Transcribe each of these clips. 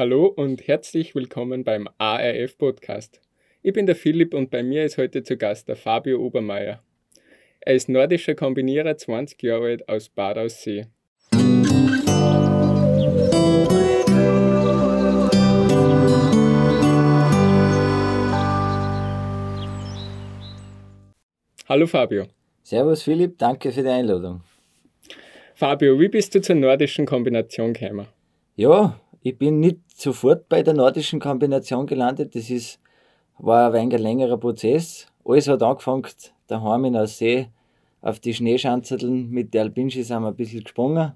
Hallo und herzlich willkommen beim ARF Podcast. Ich bin der Philipp und bei mir ist heute zu Gast der Fabio Obermeier. Er ist nordischer Kombinierer, 20 Jahre alt, aus Bad Aussee. Hallo Fabio. Servus Philipp, danke für die Einladung. Fabio, wie bist du zur nordischen Kombination gekommen? Ja, ich bin nicht sofort bei der nordischen Kombination gelandet. Das ist, war ein wenig längerer Prozess. Alles hat angefangen daheim in der See auf die Schneeschanzeln mit der Alpinski sind wir ein bisschen gesprungen.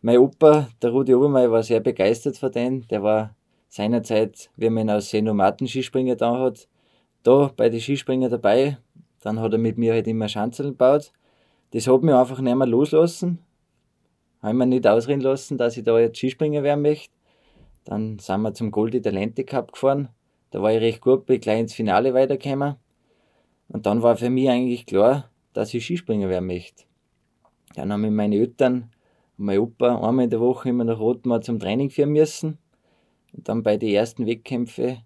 Mein Opa, der Rudi Obermeier, war sehr begeistert von denen. Der war seinerzeit, wie man aus See Nomaten Skispringen da hat, da bei den Skispringen dabei, dann hat er mit mir halt immer Schanzeln gebaut. Das hat mich einfach nicht mehr loslassen. Habe mir nicht ausreden lassen, dass ich da jetzt Skispringer werden möchte. Dann sind wir zum Goldi Talente Cup gefahren. Da war ich recht gut, bin gleich ins Finale weitergekommen. Und dann war für mich eigentlich klar, dass ich Skispringer werden möchte. Dann haben mich meine Eltern und mein Opa einmal in der Woche immer nach Rotmar zum Training führen müssen. Und dann bei den ersten Wettkämpfen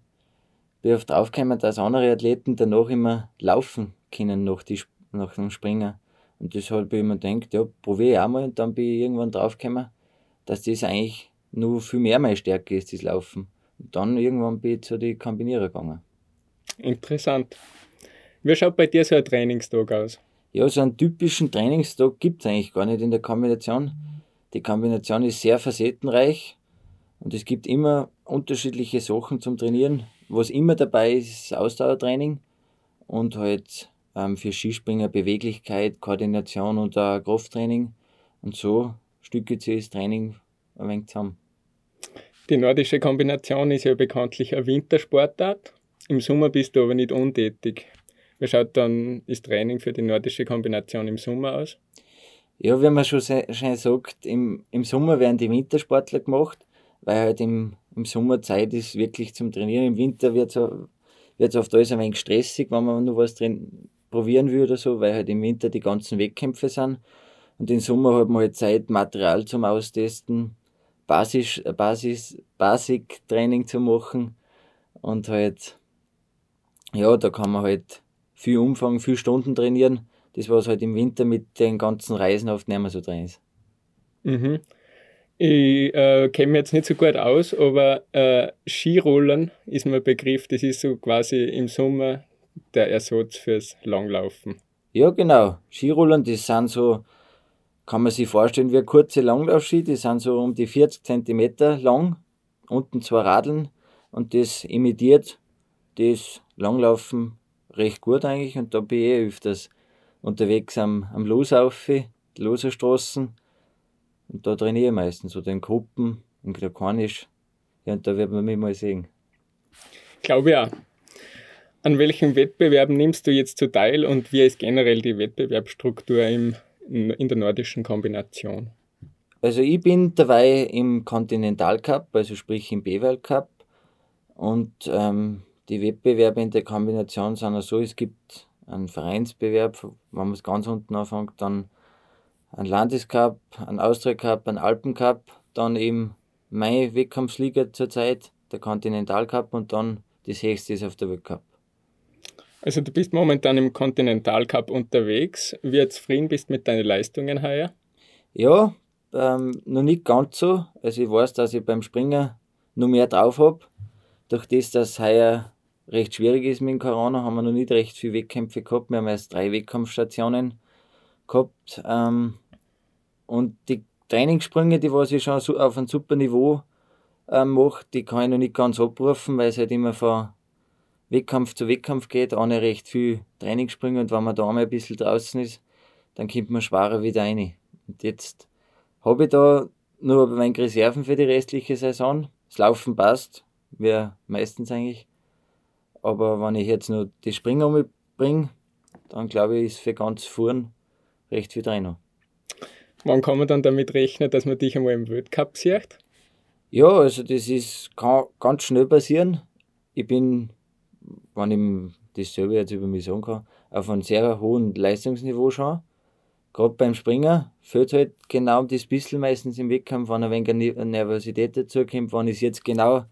bin ich oft draufgekommen, dass andere Athleten danach immer laufen können nach, die, nach dem Springen. Und deshalb habe ich mir gedacht, ja, probiere ich auch mal. Und dann bin ich irgendwann draufgekommen, dass das eigentlich nur viel mehr meine Stärke ist, das Laufen. Und dann irgendwann bin ich zu den Kombinierer gegangen. Interessant. Wie schaut bei dir so ein Trainingstag aus? Ja, so einen typischen Trainingstag gibt es eigentlich gar nicht in der Kombination. Die Kombination ist sehr facettenreich und es gibt immer unterschiedliche Sachen zum Trainieren. Was immer dabei ist, ist Ausdauertraining und halt ähm, für Skispringer Beweglichkeit, Koordination und auch Krafttraining. Und so stückelt sich das Training ein wenig zusammen. Die nordische Kombination ist ja bekanntlich eine Wintersportart. Im Sommer bist du aber nicht untätig. Wie schaut dann das Training für die nordische Kombination im Sommer aus? Ja, wie man schon schön sagt, im, im Sommer werden die Wintersportler gemacht, weil halt im, im Sommer Zeit ist wirklich zum Trainieren. Im Winter wird es oft alles ein wenig stressig, wenn man nur was drin probieren will oder so, weil halt im Winter die ganzen Wettkämpfe sind. Und im Sommer hat man halt Zeit, Material zum Austesten, Basis, Basis, Basic-Training zu machen. Und halt, ja, da kann man halt viel Umfang, viel Stunden trainieren. Das, was halt im Winter mit den ganzen Reisen oft nicht mehr so drin ist. Mhm. Ich äh, kenne mich jetzt nicht so gut aus, aber äh, Skirollen ist mir ein Begriff, das ist so quasi im Sommer der Ersatz fürs Langlaufen. Ja, genau. Skirollen, das sind so, kann man sich vorstellen, wie kurze Langlaufski, die sind so um die 40 cm lang, unten zwei Radeln und das imitiert das Langlaufen recht gut eigentlich und da bin ich eh öfters unterwegs am, am Losaufe, die Loserstraßen und da trainiere ich meistens so den Gruppen in Glakonisch. Ja, und da wird man mich mal sehen. Glaube ja. An welchen Wettbewerben nimmst du jetzt zu teil und wie ist generell die Wettbewerbsstruktur im, in der nordischen Kombination? Also ich bin dabei im Continental Cup, also sprich im B-Welt Cup. Und ähm, die Wettbewerbe in der Kombination sind so, es gibt einen Vereinsbewerb, wenn man es ganz unten anfängt, dann ein Landescup, ein Austria Cup, ein Alpen Cup, dann eben meine Wettkampfsliga zurzeit, der Continental Cup und dann das höchste ist auf der Weltcup. Also du bist momentan im Continental Cup unterwegs. Wie zufrieden bist du mit deinen Leistungen heuer? Ja, ähm, noch nicht ganz so. Also ich weiß, dass ich beim Springen noch mehr drauf habe. Durch das, dass heuer recht schwierig ist mit Corona, haben wir noch nicht recht viele Wettkämpfe gehabt. Wir haben erst drei Wettkampfstationen gehabt. Ähm, und die Trainingssprünge, die was ich schon auf einem super Niveau ähm, mache, die kann ich noch nicht ganz abrufen, weil es halt immer von Wettkampf zu Wettkampf geht, ohne recht viel Trainingssprünge und wenn man da einmal ein bisschen draußen ist, dann kommt man schwerer wieder rein. Und jetzt habe ich da nur ein wenig Reserven für die restliche Saison. Das Laufen passt, wie meistens eigentlich. Aber wenn ich jetzt nur die Springer mitbringe, dann glaube ich, ist für ganz Fuhren recht viel drin. Wann kann man dann damit rechnen, dass man dich einmal im Weltcup sieht? Ja, also das ist, kann ganz schnell passieren. Ich bin wenn ich das selber jetzt über mich sagen kann, auf einem sehr hohen Leistungsniveau schon. gerade beim Springen fehlt halt genau das bisschen meistens im Wettkampf, wenn ein wenig Nervosität dazukommt, wenn ich es jetzt genau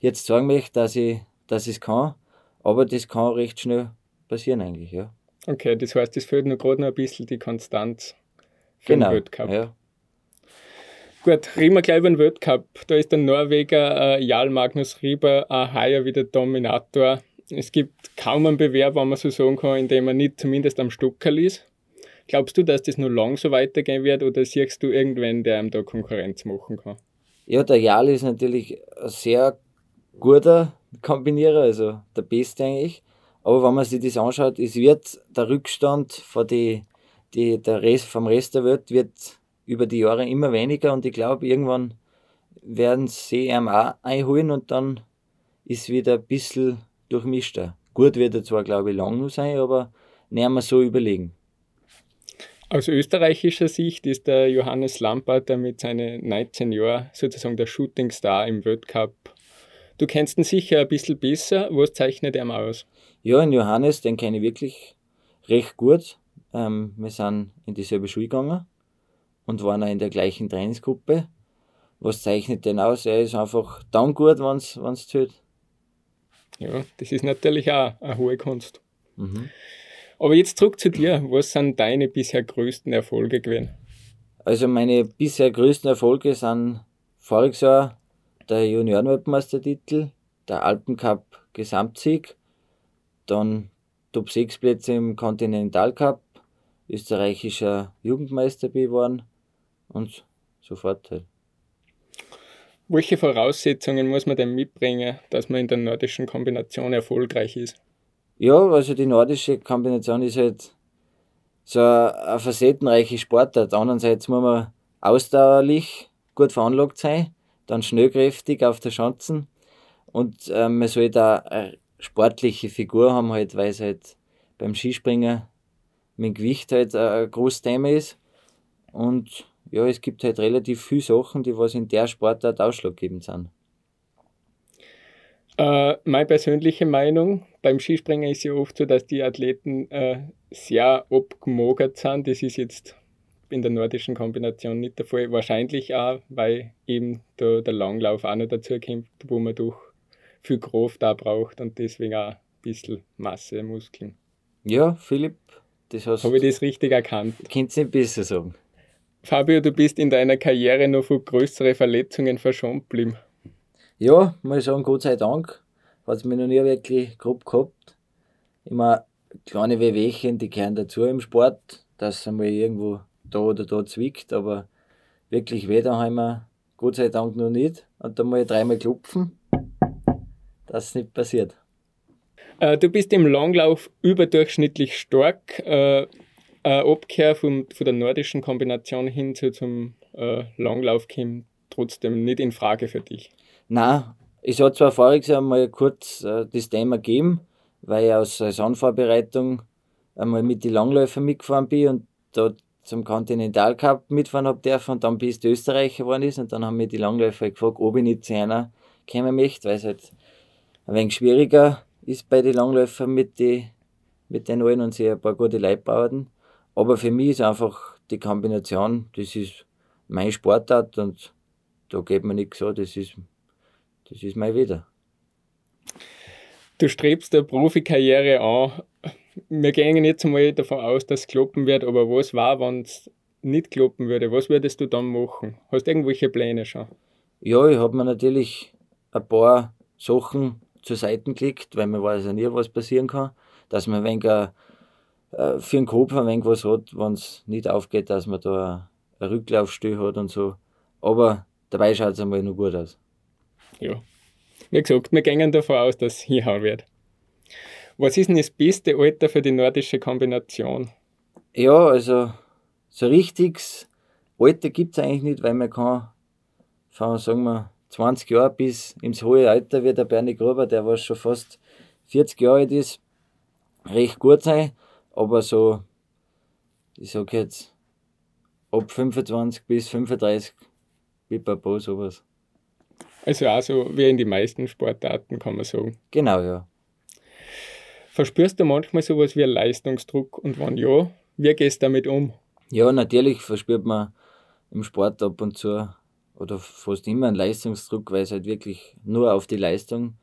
jetzt sagen möchte, dass ich, dass es kann. Aber das kann recht schnell passieren eigentlich, ja. Okay, das heißt, es fehlt nur gerade noch ein bisschen die Konstanz für genau, den Weltcup. Ja. Gut, reden wir gleich über den Weltcup. Da ist der Norweger äh, Jarl Magnus Rieber ein heuer wieder Dominator. Es gibt kaum einen Bewerb, wenn man so sagen kann, in dem er nicht zumindest am Stuckerl ist. Glaubst du, dass das nur lang so weitergehen wird oder siehst du irgendwen, der ihm da Konkurrenz machen kann? Ja, der Jarl ist natürlich ein sehr guter Kombinierer, also der Beste eigentlich. Aber wenn man sich das anschaut, es wird der Rückstand von die, die, der Rest, vom Rest der Welt wird über die Jahre immer weniger und ich glaube, irgendwann werden sie ihm auch einholen und dann ist wieder ein bisschen durchmischter. Gut wird er zwar, glaube ich, lang noch sein, aber nicht mehr so überlegen. Aus österreichischer Sicht ist der Johannes Lampert mit seinen 19 Jahren sozusagen der Shootingstar im Weltcup. Du kennst ihn sicher ein bisschen besser. Was zeichnet er mal aus? Ja, den Johannes, den kenne ich wirklich recht gut. Ähm, wir sind in dieselbe Schule gegangen und waren auch in der gleichen Trainingsgruppe. Was zeichnet den aus? Er ist einfach dann gut, wenn es zählt. Ja, das ist natürlich auch eine hohe Kunst. Mhm. Aber jetzt zurück zu dir. Was sind deine bisher größten Erfolge gewesen? Also meine bisher größten Erfolge sind voriges Jahr der Juniorenweltmeistertitel, der Alpencup Gesamtsieg, dann Top 6 Plätze im Continental Cup, österreichischer Jugendmeister geworden und so fort halt. Welche Voraussetzungen muss man denn mitbringen, dass man in der nordischen Kombination erfolgreich ist? Ja, also die nordische Kombination ist halt so eine facettenreiche Sportart. Andererseits muss man ausdauerlich gut veranlagt sein, dann schnellkräftig auf der Schanzen und äh, man sollte auch eine sportliche Figur haben, halt, weil es halt beim Skispringen mit Gewicht halt ein großes Thema ist. Und ja, es gibt halt relativ viele Sachen, die was in der Sportart ausschlaggebend sind. Äh, meine persönliche Meinung, beim Skispringen ist ja oft so, dass die Athleten äh, sehr abgemogert sind. Das ist jetzt in der nordischen Kombination nicht der Fall. Wahrscheinlich auch, weil eben da der Langlauf auch noch dazu kommt, wo man doch viel Kraft da braucht und deswegen auch ein bisschen Masse, Muskeln. Ja, Philipp, das hast Habe ich das richtig erkannt? Kannst du nicht besser sagen. Fabio, du bist in deiner Karriere noch von größeren Verletzungen verschont geblieben. Ja, muss ich sagen, Gott sei Dank hat es mir noch nie wirklich grob gehabt. Immer kleine Wehwehchen, die gehören dazu im Sport, dass es einmal irgendwo da oder da zwickt, aber wirklich weh daheim Gott sei Dank noch nicht. Und da muss ich dreimal klopfen, dass es nicht passiert. Äh, du bist im Langlauf überdurchschnittlich stark. Äh, Abkehr vom, von der nordischen Kombination hin zu zum äh, Langlauf kommt trotzdem nicht in Frage für dich. Na, es hat zwar voriges Jahr mal kurz äh, das Thema gegeben, weil ich aus Saisonvorbereitung einmal mit den Langläufern mitgefahren bin und da zum Continental Cup mitfahren habe dürfen und dann bis Österreicher geworden ist und dann haben mir die Langläufer gefragt, ob ich nicht zu einer kommen möchte, weil es halt ein wenig schwieriger ist bei den Langläufern mit, die, mit den allen und sie ein paar gute Leute bauten. Aber für mich ist einfach die Kombination, das ist mein Sportart und da geht mir nichts so, das ist, das ist mein Wieder. Du strebst eine Profikarriere an. Wir gehen jetzt einmal davon aus, dass es kloppen wird, aber was war, wenn es nicht kloppen würde? Was würdest du dann machen? Hast du irgendwelche Pläne schon? Ja, ich habe mir natürlich ein paar Sachen zur Seite gelegt, weil man weiß ja nie, was passieren kann. Dass man ein wenig äh, für den Kopf ein wenig was hat, wenn es nicht aufgeht, dass man da eine Rücklaufstelle hat und so. Aber dabei schaut es einmal noch gut aus. Ja. Wie gesagt, wir gehen davon aus, dass es hinhauen wird. Was ist denn das beste Alter für die nordische Kombination? Ja, also so richtiges Alter gibt es eigentlich nicht, weil man kann von, sagen wir, 20 Jahre bis ins hohe Alter wie der Bernie Gruber, der was schon fast 40 Jahre alt ist, recht gut sein. Aber so, ich sag jetzt, ab 25 bis 35, Pipapo, sowas. Also auch so wie in die meisten Sportarten, kann man sagen. Genau, ja. Verspürst du manchmal sowas wie einen Leistungsdruck und wann ja, wie gehst du damit um? Ja, natürlich verspürt man im Sport ab und zu oder fast immer einen Leistungsdruck, weil es halt wirklich nur auf die Leistung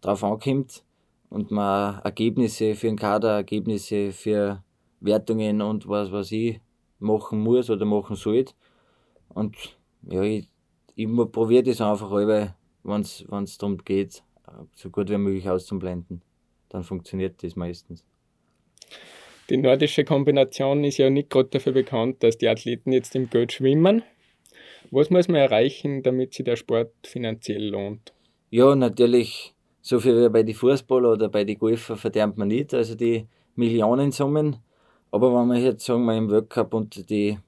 drauf ankommt und man Ergebnisse für den Kader, Ergebnisse für Wertungen und was was ich machen muss oder machen sollte. Und ja, ich, ich probiere das einfach wenn es darum geht, so gut wie möglich auszublenden. Dann funktioniert das meistens. Die nordische Kombination ist ja nicht gerade dafür bekannt, dass die Athleten jetzt im Geld schwimmen. Was muss man erreichen, damit sich der Sport finanziell lohnt? Ja, natürlich so viel wie bei den Fußballer oder bei den Golfer verderbt man nicht, also die Millionensummen. Aber wenn man jetzt sagen wir im Weltcup unter die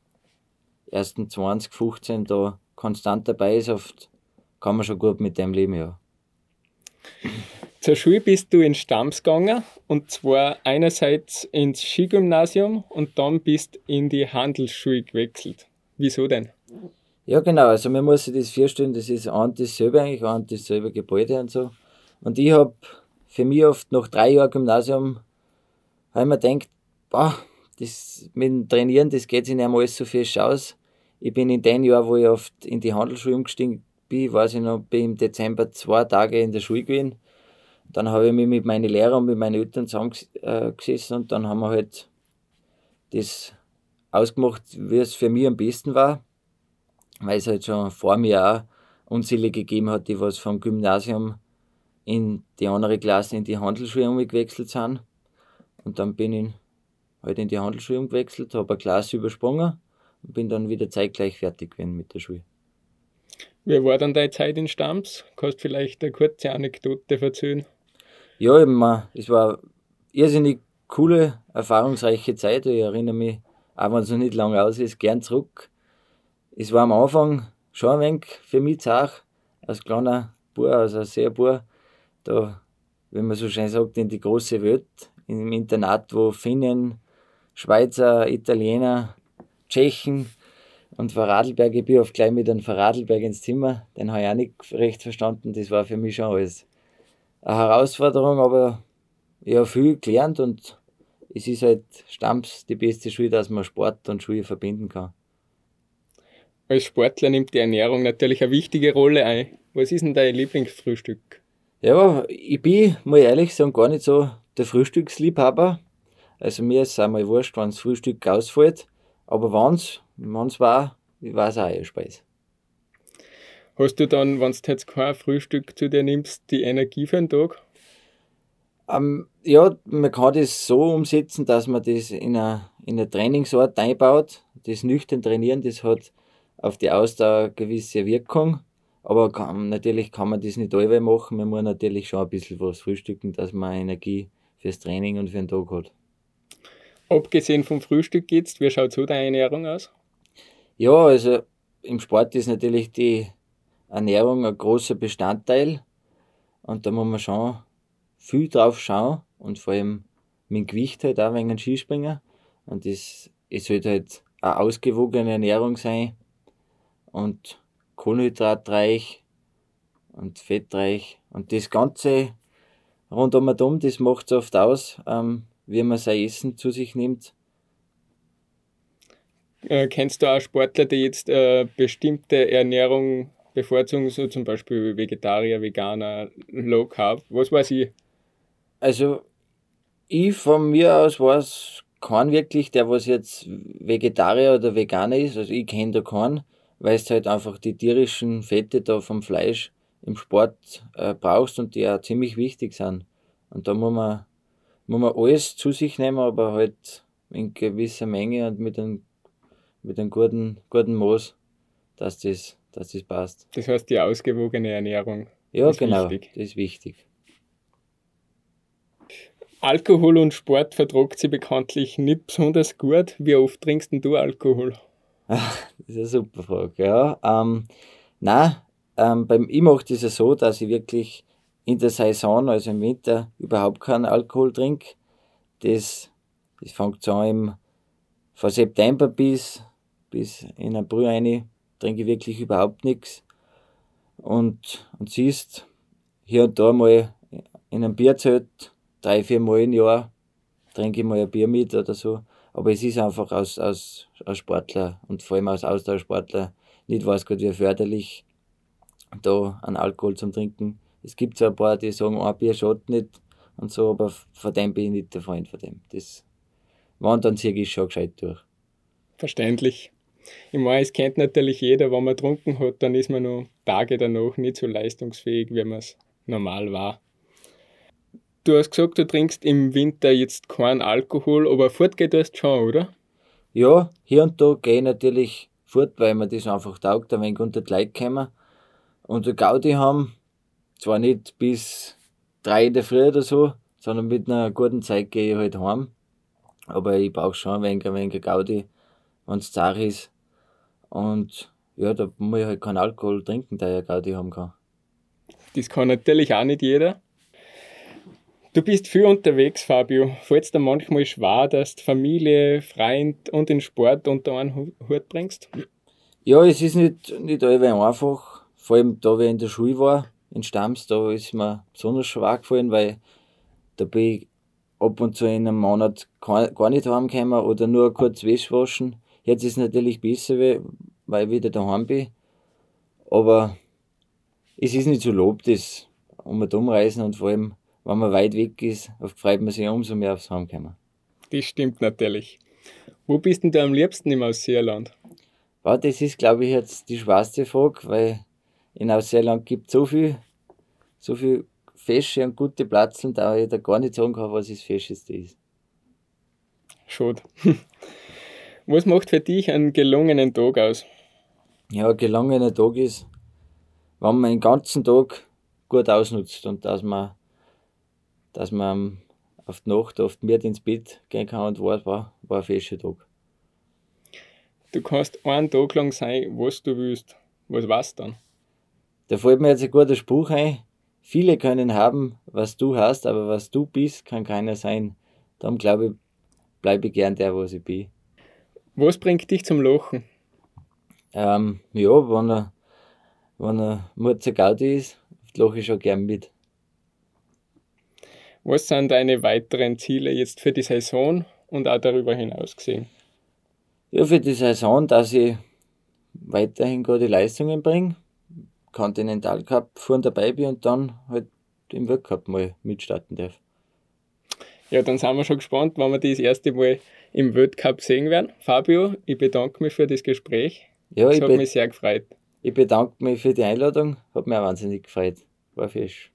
ersten 20, 15 da konstant dabei ist, oft kann man schon gut mit dem leben, ja. Zur Schule bist du in Stamms gegangen und zwar einerseits ins Skigymnasium und dann bist in die Handelsschule gewechselt. Wieso denn? Ja, genau. Also, man muss sich das vorstellen, das ist ein dasselbe eigentlich, ein dasselbe Gebäude und so. Und ich habe für mich oft nach drei Jahren Gymnasium, habe ich mir gedacht, boah, das mit dem Trainieren, das geht sich nicht einmal so viel aus. Ich bin in den Jahr, wo ich oft in die Handelsschule umgestiegen bin, weiß ich noch, bin im Dezember zwei Tage in der Schule gewesen. Dann habe ich mich mit meinen Lehrern und mit meinen Eltern zusammengesessen und dann haben wir halt das ausgemacht, wie es für mich am besten war, weil es halt schon vor mir auch unzählige gegeben hat, die was vom Gymnasium in die andere Klasse in die Handelsschule umgewechselt sind. Und dann bin ich halt in die Handelsschule umgewechselt, habe eine Klasse übersprungen und bin dann wieder zeitgleich fertig gewesen mit der Schule. Wie war dann deine Zeit in Stamms? Kannst du vielleicht eine kurze Anekdote erzählen? Ja, eben, es war eine irrsinnig coole, erfahrungsreiche Zeit. Ich erinnere mich, auch wenn es noch nicht lange aus ist, gern zurück. Es war am Anfang schon ein wenig für mich zart, als kleiner Bub, also sehr Bub, da, wenn man so schön sagt, in die große Welt, im Internat, wo Finnen, Schweizer, Italiener, Tschechen und von Radlberg, ich bin oft gleich mit einem Radlberg ins Zimmer, den habe ich auch nicht recht verstanden, das war für mich schon alles eine Herausforderung, aber ich habe viel gelernt und es ist halt Stamms die beste Schule, dass man Sport und Schule verbinden kann. Als Sportler nimmt die Ernährung natürlich eine wichtige Rolle ein. Was ist denn dein Lieblingsfrühstück? Ja, ich bin, muss ich ehrlich sagen, gar nicht so der Frühstücksliebhaber. Also mir ist es einmal wurscht, wenn das Frühstück ausfällt. Aber wenn es war, war es auch eine Speise. Hast du dann, wenn du jetzt kein Frühstück zu dir nimmst, die Energie für den Tag? Ähm, ja, man kann das so umsetzen, dass man das in eine, in eine Trainingsort einbaut. Das nüchtern Trainieren, das hat auf die Ausdauer eine gewisse Wirkung. Aber kann, natürlich kann man das nicht allweil machen. Man muss natürlich schon ein bisschen was frühstücken, dass man Energie fürs Training und für den Tag hat. Abgesehen vom Frühstück jetzt, wie schaut so deine Ernährung aus? Ja, also im Sport ist natürlich die Ernährung ein großer Bestandteil. Und da muss man schon viel drauf schauen und vor allem mit dem Gewicht halt auch wegen dem Skispringen. Und das, es sollte halt eine ausgewogene Ernährung sein und kohlenhydratreich und fettreich. Und das Ganze rundum und um, das macht es oft aus, ähm, wie man sein Essen zu sich nimmt. Äh, kennst du auch Sportler, die jetzt äh, bestimmte Ernährung bevorzugen, so zum Beispiel Vegetarier, Veganer, Low Carb? Was weiß ich? Also, ich von mir aus weiß kein wirklich, der was jetzt Vegetarier oder Veganer ist. Also, ich kenne da keinen weil du halt einfach die tierischen Fette da vom Fleisch im Sport äh, brauchst und die auch ziemlich wichtig sind. Und da muss man, muss man alles zu sich nehmen, aber halt in gewisser Menge und mit einem, mit einem guten, guten Maß, dass das, dass das passt. Das heißt, die ausgewogene Ernährung ja, ist genau, wichtig. das ist wichtig. Alkohol und Sport vertragt sie bekanntlich nicht besonders gut. Wie oft trinkst du Alkohol? Das ist eine super Frage, ja. Ähm, nein, ähm, beim, ich mache das ja so, dass ich wirklich in der Saison, also im Winter, überhaupt keinen Alkohol trinke. Das, das fängt so an im, von September bis, bis in April rein, trinke ich wirklich überhaupt nichts. Und, und siehst, hier und da mal in einem Bierzelt, drei, vier Mal im Jahr, trinke ich mal ein Bier mit oder so. Aber es ist einfach als, als, als Sportler und vor allem als Ausdauersportler nicht weiß Gott wie förderlich, da an Alkohol zum Trinken. Es gibt so ein paar, die sagen, ein Bier schadet nicht und so, aber von dem bin ich nicht der Freund von dem. Das Wandern ziehe ich schon gescheit durch. Verständlich. Ich meine, es kennt natürlich jeder, wenn man getrunken hat, dann ist man noch Tage danach nicht so leistungsfähig, wie man es normal war. Du hast gesagt, du trinkst im Winter jetzt keinen Alkohol, aber fortgehen tust schon, oder? Ja, hier und da gehe ich natürlich fort, weil mir das einfach taugt, ein wenig unter die Leute kommen. Und die Gaudi haben, zwar nicht bis drei in der Früh oder so, sondern mit einer guten Zeit gehe ich halt heim. Aber ich brauche schon ein wenig, ein wenig Gaudi, wenn es zart ist. Und ja, da muss ich halt keinen Alkohol trinken, da ich Gaudi haben kann. Das kann natürlich auch nicht jeder. Du bist viel unterwegs, Fabio. Fällt es dir manchmal schwer, dass du Familie, Freund und den Sport unter einen Hut bringst? Ja, es ist nicht, nicht einfach. Vor allem da, wie ich in der Schule war, in Stamms, da ist mir besonders schwer gefallen, weil da bin ich ab und zu in einem Monat gar nicht heimgekommen oder nur kurz Wäsche waschen. Jetzt ist es natürlich besser, weil ich wieder daheim bin. Aber es ist nicht so lob, das um und umreisen und vor allem, wenn man weit weg ist, freut man sich umso mehr aufs Heimkommen. Das stimmt natürlich. Wo bist denn du am liebsten im Ausseerland? Ja, das ist, glaube ich, jetzt die schwerste Frage, weil in Ausseerland gibt es so viel, so viel fesche und gute Plätze, da ich da gar nicht sagen kann, was das Fescheste ist. Schade. was macht für dich einen gelungenen Tag aus? Ja, ein gelungener Tag ist, wenn man den ganzen Tag gut ausnutzt und dass man, dass man auf die Nacht oft mit ins Bett gehen kann und war, war, war ein fescher Tag. Du kannst einen Tag lang sein, was du willst. Was war's dann? Da fällt mir jetzt ein guter Spruch ein. Viele können haben, was du hast, aber was du bist, kann keiner sein. Darum glaube ich, bleibe ich gern der, was ich bin. Was bringt dich zum Lachen? Ähm, ja, wenn er, wenn er Murzer Gaudi ist, lache ich schon gern mit. Was sind deine weiteren Ziele jetzt für die Saison und auch darüber hinaus gesehen? Ja, für die Saison, dass ich weiterhin gute Leistungen bringe, Continental Cup vorn dabei bin und dann halt im Weltcup mal mitstarten darf. Ja, dann sind wir schon gespannt, wann wir das erste Mal im Weltcup sehen werden. Fabio, ich bedanke mich für das Gespräch. Ja, das ich hat mich sehr gefreut. Ich bedanke mich für die Einladung, hat mich auch wahnsinnig gefreut. War fisch.